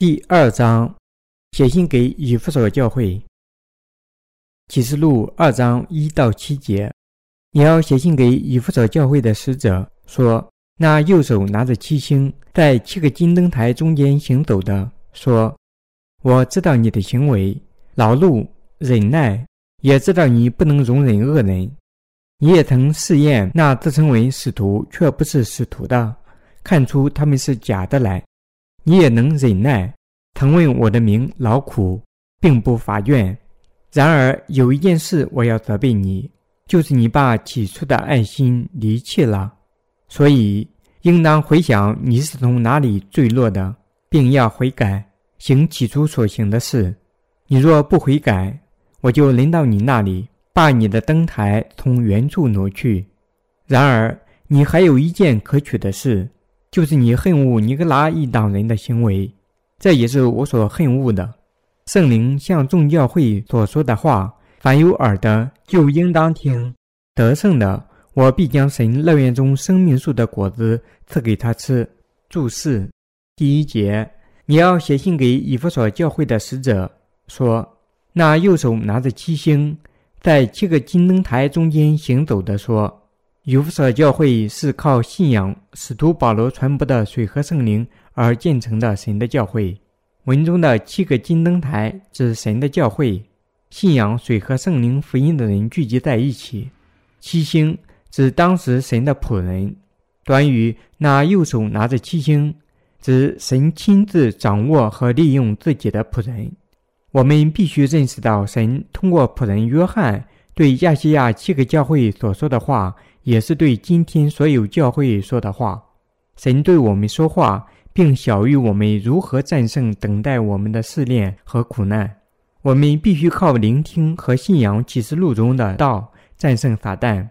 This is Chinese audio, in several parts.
第二章，写信给以弗所教会。启示录二章一到七节，你要写信给以弗所教会的使者，说：那右手拿着七星，在七个金灯台中间行走的，说：我知道你的行为，劳碌忍耐，也知道你不能容忍恶人。你也曾试验那自称为使徒却不是使徒的，看出他们是假的来。你也能忍耐，曾为我的名劳苦，并不乏怨。然而有一件事我要责备你，就是你把起初的爱心离弃了。所以应当回想你是从哪里坠落的，并要悔改，行起初所行的事。你若不悔改，我就临到你那里，把你的灯台从原处挪去。然而你还有一件可取的事。就是你恨恶尼格拉一党人的行为，这也是我所恨恶的。圣灵向众教会所说的话，凡有耳的就应当听。得胜的，我必将神乐园中生命树的果子赐给他吃。注释：第一节，你要写信给以弗所教会的使者，说：那右手拿着七星，在七个金灯台中间行走的说。以弗所教会是靠信仰使徒保罗传播的水和圣灵而建成的神的教会。文中的七个金灯台指神的教会，信仰水和圣灵福音的人聚集在一起。七星指当时神的仆人。短语那右手拿着七星，指神亲自掌握和利用自己的仆人。我们必须认识到，神通过仆人约翰对亚细亚七个教会所说的话。也是对今天所有教会说的话。神对我们说话，并晓谕我们如何战胜等待我们的试炼和苦难。我们必须靠聆听和信仰启示录中的道战胜撒旦。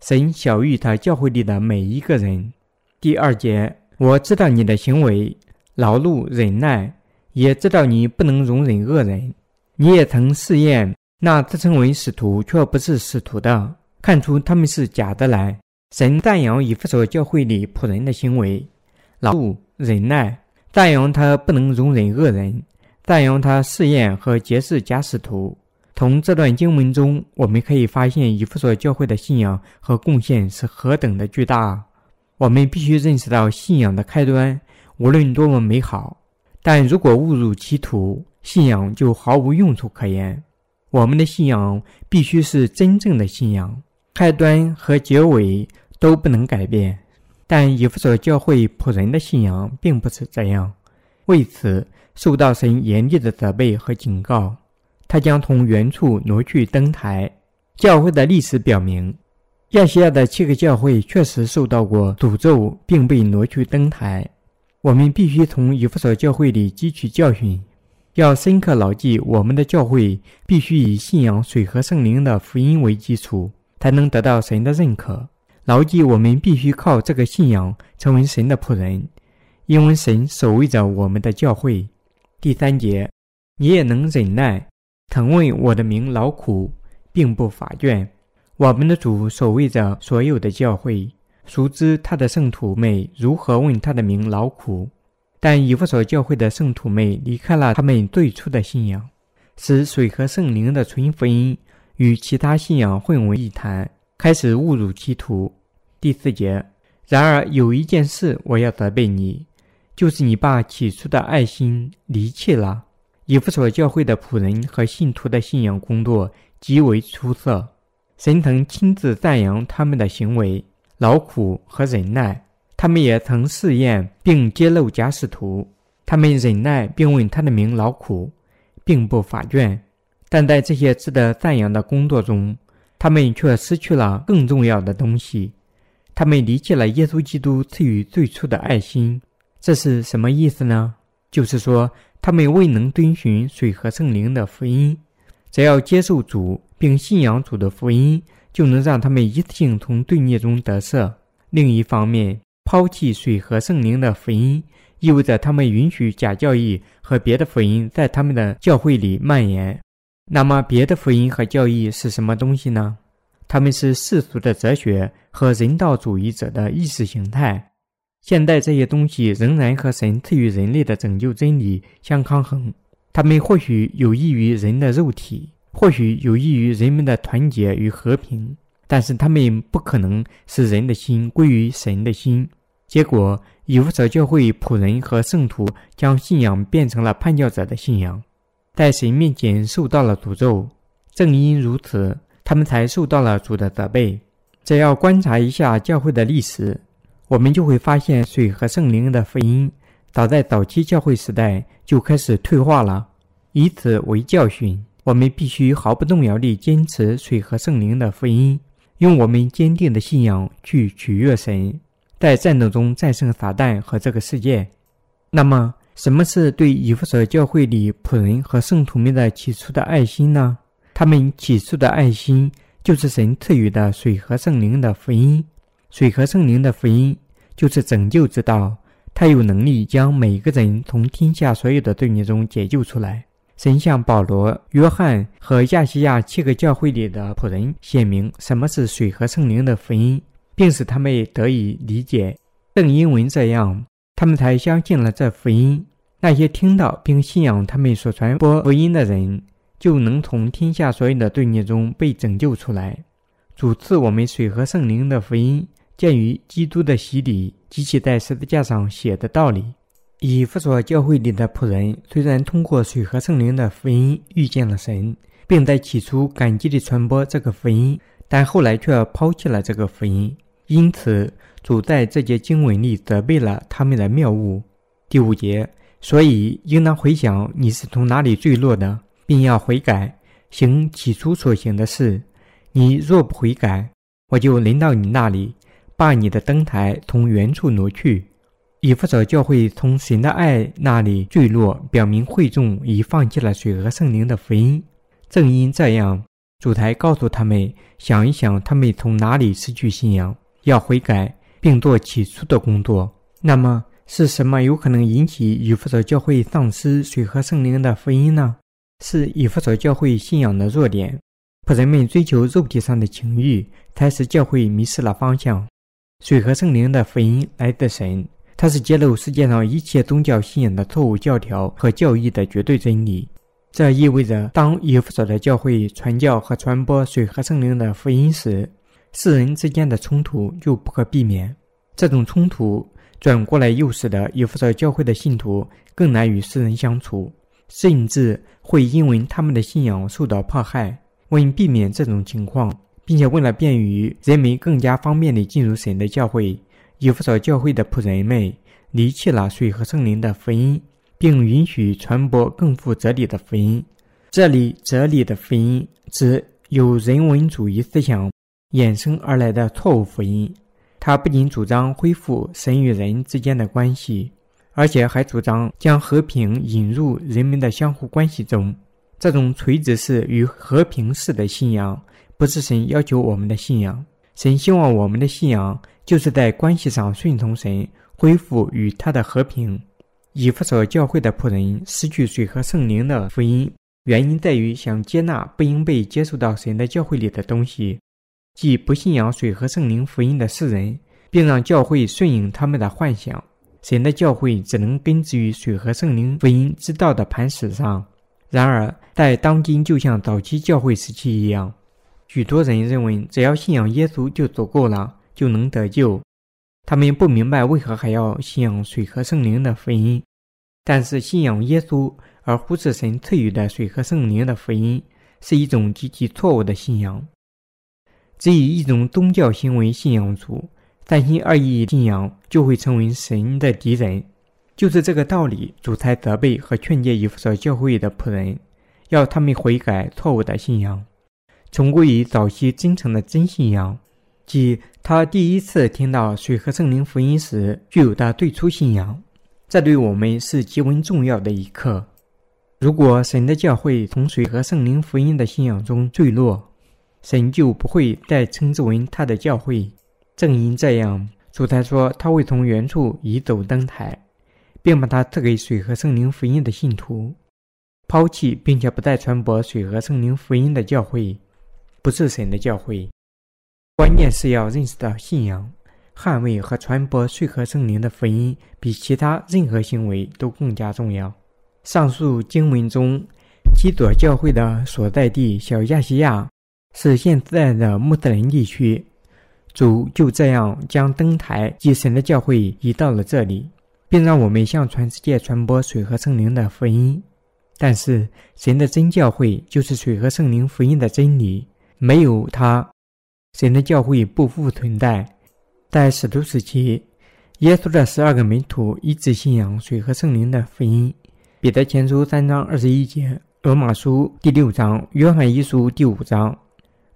神晓谕他教会里的每一个人。第二节，我知道你的行为，劳碌忍耐，也知道你不能容忍恶人。你也曾试验那自称为使徒却不是使徒的。看出他们是假的来。神赞扬以弗所教会里仆人的行为，劳碌忍耐；赞扬他不能容忍恶人；赞扬他试验和揭示假使徒。从这段经文中，我们可以发现以弗所教会的信仰和贡献是何等的巨大。我们必须认识到，信仰的开端无论多么美好，但如果误入歧途，信仰就毫无用处可言。我们的信仰必须是真正的信仰。开端和结尾都不能改变，但以弗所教会仆人的信仰并不是这样，为此受到神严厉的责备和警告。他将从原处挪去登台。教会的历史表明，亚细亚的七个教会确实受到过诅咒，并被挪去登台。我们必须从以弗所教会里汲取教训，要深刻牢记我们的教会必须以信仰水和圣灵的福音为基础。才能得到神的认可。牢记，我们必须靠这个信仰成为神的仆人，因为神守卫着我们的教会。第三节，你也能忍耐，曾为我的名劳苦，并不乏倦。我们的主守卫着所有的教会，熟知他的圣徒们如何问他的名劳苦。但以弗所教会的圣徒们离开了他们最初的信仰，使水和圣灵的纯福音。与其他信仰混为一谈，开始误入歧途。第四节，然而有一件事我要责备你，就是你把起初的爱心离弃了。以弗所教会的仆人和信徒的信仰工作极为出色，神曾亲自赞扬他们的行为、劳苦和忍耐。他们也曾试验并揭露假使徒，他们忍耐并问他的名劳苦，并不乏倦。但在这些值得赞扬的工作中，他们却失去了更重要的东西。他们离弃了耶稣基督赐予最初的爱心。这是什么意思呢？就是说，他们未能遵循水和圣灵的福音。只要接受主并信仰主的福音，就能让他们一次性从罪孽中得赦。另一方面，抛弃水和圣灵的福音，意味着他们允许假教义和别的福音在他们的教会里蔓延。那么，别的福音和教义是什么东西呢？他们是世俗的哲学和人道主义者的意识形态。现代这些东西仍然和神赐予人类的拯救真理相抗衡。他们或许有益于人的肉体，或许有益于人们的团结与和平，但是他们不可能使人的心归于神的心。结果，以弗所教会仆人和圣徒将信仰变成了叛教者的信仰，在神面前受到了诅咒。正因如此，他们才受到了主的责备。只要观察一下教会的历史，我们就会发现，水和圣灵的福音早在早期教会时代就开始退化了。以此为教训，我们必须毫不动摇地坚持水和圣灵的福音，用我们坚定的信仰去取悦神，在战斗中战胜撒旦和这个世界。那么，什么是对以弗所教会里仆人和圣徒们的起初的爱心呢？他们起初的爱心就是神赐予的水和圣灵的福音。水和圣灵的福音就是拯救之道，它有能力将每个人从天下所有的罪孽中解救出来。神向保罗、约翰和亚细亚七个教会里的仆人显明什么是水和圣灵的福音，并使他们得以理解。正因为这样，他们才相信了这福音。那些听到并信仰他们所传播福音的人，就能从天下所有的罪孽中被拯救出来。主赐我们水和圣灵的福音，鉴于基督的洗礼及其在十字架上写的道理。以弗所教会里的仆人虽然通过水和圣灵的福音遇见了神，并在起初感激地传播这个福音，但后来却抛弃了这个福音。因此，主在这节经文里责备了他们的谬误。第五节，所以应当回想你是从哪里坠落的，并要悔改，行起初所行的事。你若不悔改，我就临到你那里，把你的灯台从原处挪去。以弗所教会从神的爱那里坠落，表明会众已放弃了水和圣灵的福音。正因这样，主台告诉他们：想一想，他们从哪里失去信仰，要悔改，并做起初的工作。那么，是什么有可能引起以弗所教会丧失水和圣灵的福音呢？是以弗所教会信仰的弱点。仆人们追求肉体上的情欲，才使教会迷失了方向。水和圣灵的福音来自神。它是揭露世界上一切宗教信仰的错误教条和教义的绝对真理。这意味着，当以弗所的教会传教和传播水和圣灵的福音时，世人之间的冲突就不可避免。这种冲突转过来又使得以弗所教会的信徒更难与世人相处，甚至会因为他们的信仰受到迫害。为避免这种情况，并且为了便于人们更加方便地进入神的教会。以弗所教会的仆人们离弃了水和圣灵的福音，并允许传播更富哲理的福音。这里“哲理的福音”指有人文主义思想衍生而来的错误福音。它不仅主张恢复神与人之间的关系，而且还主张将和平引入人们的相互关系中。这种垂直式与和平式的信仰，不是神要求我们的信仰。神希望我们的信仰。就是在关系上顺从神，恢复与他的和平。以弗所教会的仆人失去水和圣灵的福音，原因在于想接纳不应被接受到神的教会里的东西，即不信仰水和圣灵福音的世人，并让教会顺应他们的幻想。神的教会只能根植于水和圣灵福音之道的磐石上。然而，在当今就像早期教会时期一样，许多人认为只要信仰耶稣就足够了。就能得救。他们不明白为何还要信仰水和圣灵的福音，但是信仰耶稣而忽视神赐予的水和圣灵的福音，是一种极其错误的信仰。只以一种宗教行为信仰主，三心二意信仰就会成为神的敌人。就是这个道理，主才责备和劝诫以弗所教会的仆人，要他们悔改错误的信仰，重归于早期真诚的真信仰。即他第一次听到水和圣灵福音时具有的最初信仰，这对我们是极为重要的一课。如果神的教会从水和圣灵福音的信仰中坠落，神就不会再称之为他的教会。正因这样，主才说他会从原处移走灯台，并把它赐给水和圣灵福音的信徒。抛弃并且不再传播水和圣灵福音的教会，不是神的教会。关键是要认识到信仰捍卫和传播水和圣灵的福音比其他任何行为都更加重要。上述经文中，基督教会的所在地小亚细亚是现在的穆斯林地区。主就这样将灯台及神的教会移到了这里，并让我们向全世界传播水和圣灵的福音。但是，神的真教会就是水和圣灵福音的真理，没有它，神的教会不复存在。在使徒时期，耶稣的十二个门徒一致信仰水和圣灵的福音。彼得前书三章二十一节，罗马书第六章，约翰一书第五章。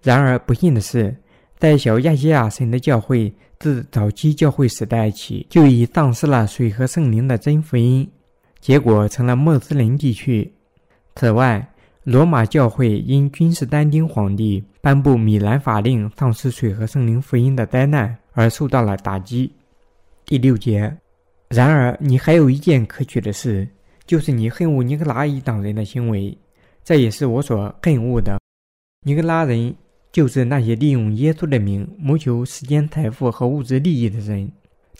然而，不幸的是。在小亚细亚，神的教会自早期教会时代起就已丧失了水和圣灵的真福音，结果成了穆斯林地区。此外，罗马教会因君士丹丁皇帝颁布米兰法令，丧失水和圣灵福音的灾难而受到了打击。第六节。然而，你还有一件可取的事，就是你恨恶尼格拉一党人的行为，这也是我所恨恶的。尼格拉人。就是那些利用耶稣的名谋求时间、财富和物质利益的人，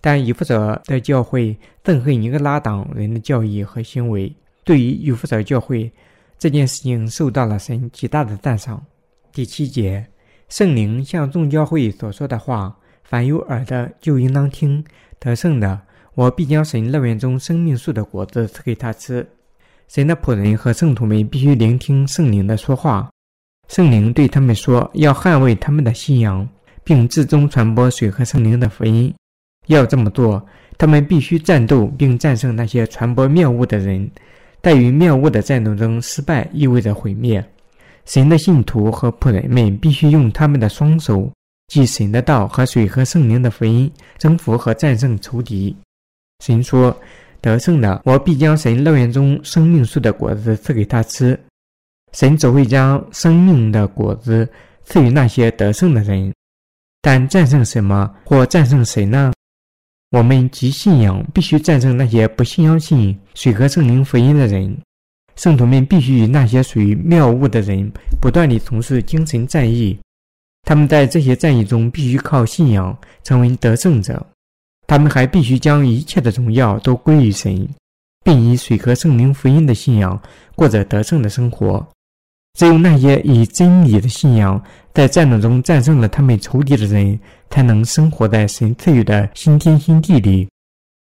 但以弗所的教会憎恨尼格拉党人的教义和行为。对于以弗所教会，这件事情受到了神极大的赞赏。第七节，圣灵向众教会所说的话，凡有耳的就应当听。得胜的，我必将神乐园中生命树的果子赐给他吃。神的仆人和圣徒们必须聆听圣灵的说话。圣灵对他们说：“要捍卫他们的信仰，并至终传播水和圣灵的福音。要这么做，他们必须战斗并战胜那些传播谬误的人。在与谬误的战斗中失败，意味着毁灭。神的信徒和仆人们必须用他们的双手，即神的道和水和圣灵的福音，征服和战胜仇敌。神说：得胜的，我必将神乐园中生命树的果子赐给他吃。”神只会将生命的果子赐予那些得胜的人，但战胜什么或战胜谁呢？我们即信仰必须战胜那些不信相信水和圣灵福音的人。圣徒们必须与那些属于谬误的人不断地从事精神战役。他们在这些战役中必须靠信仰成为得胜者。他们还必须将一切的荣耀都归于神，并以水和圣灵福音的信仰过着得胜的生活。只有那些以真理的信仰在战斗中战胜了他们仇敌的人，才能生活在神赐予的新天新地里。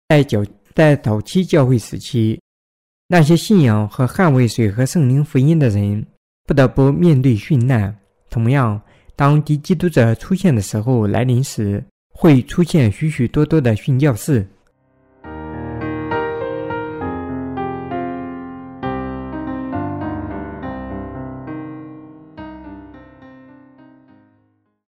在早在早期教会时期，那些信仰和捍卫水和圣灵福音的人不得不面对殉难。同样，当敌基督者出现的时候来临时，会出现许许多多的殉教士。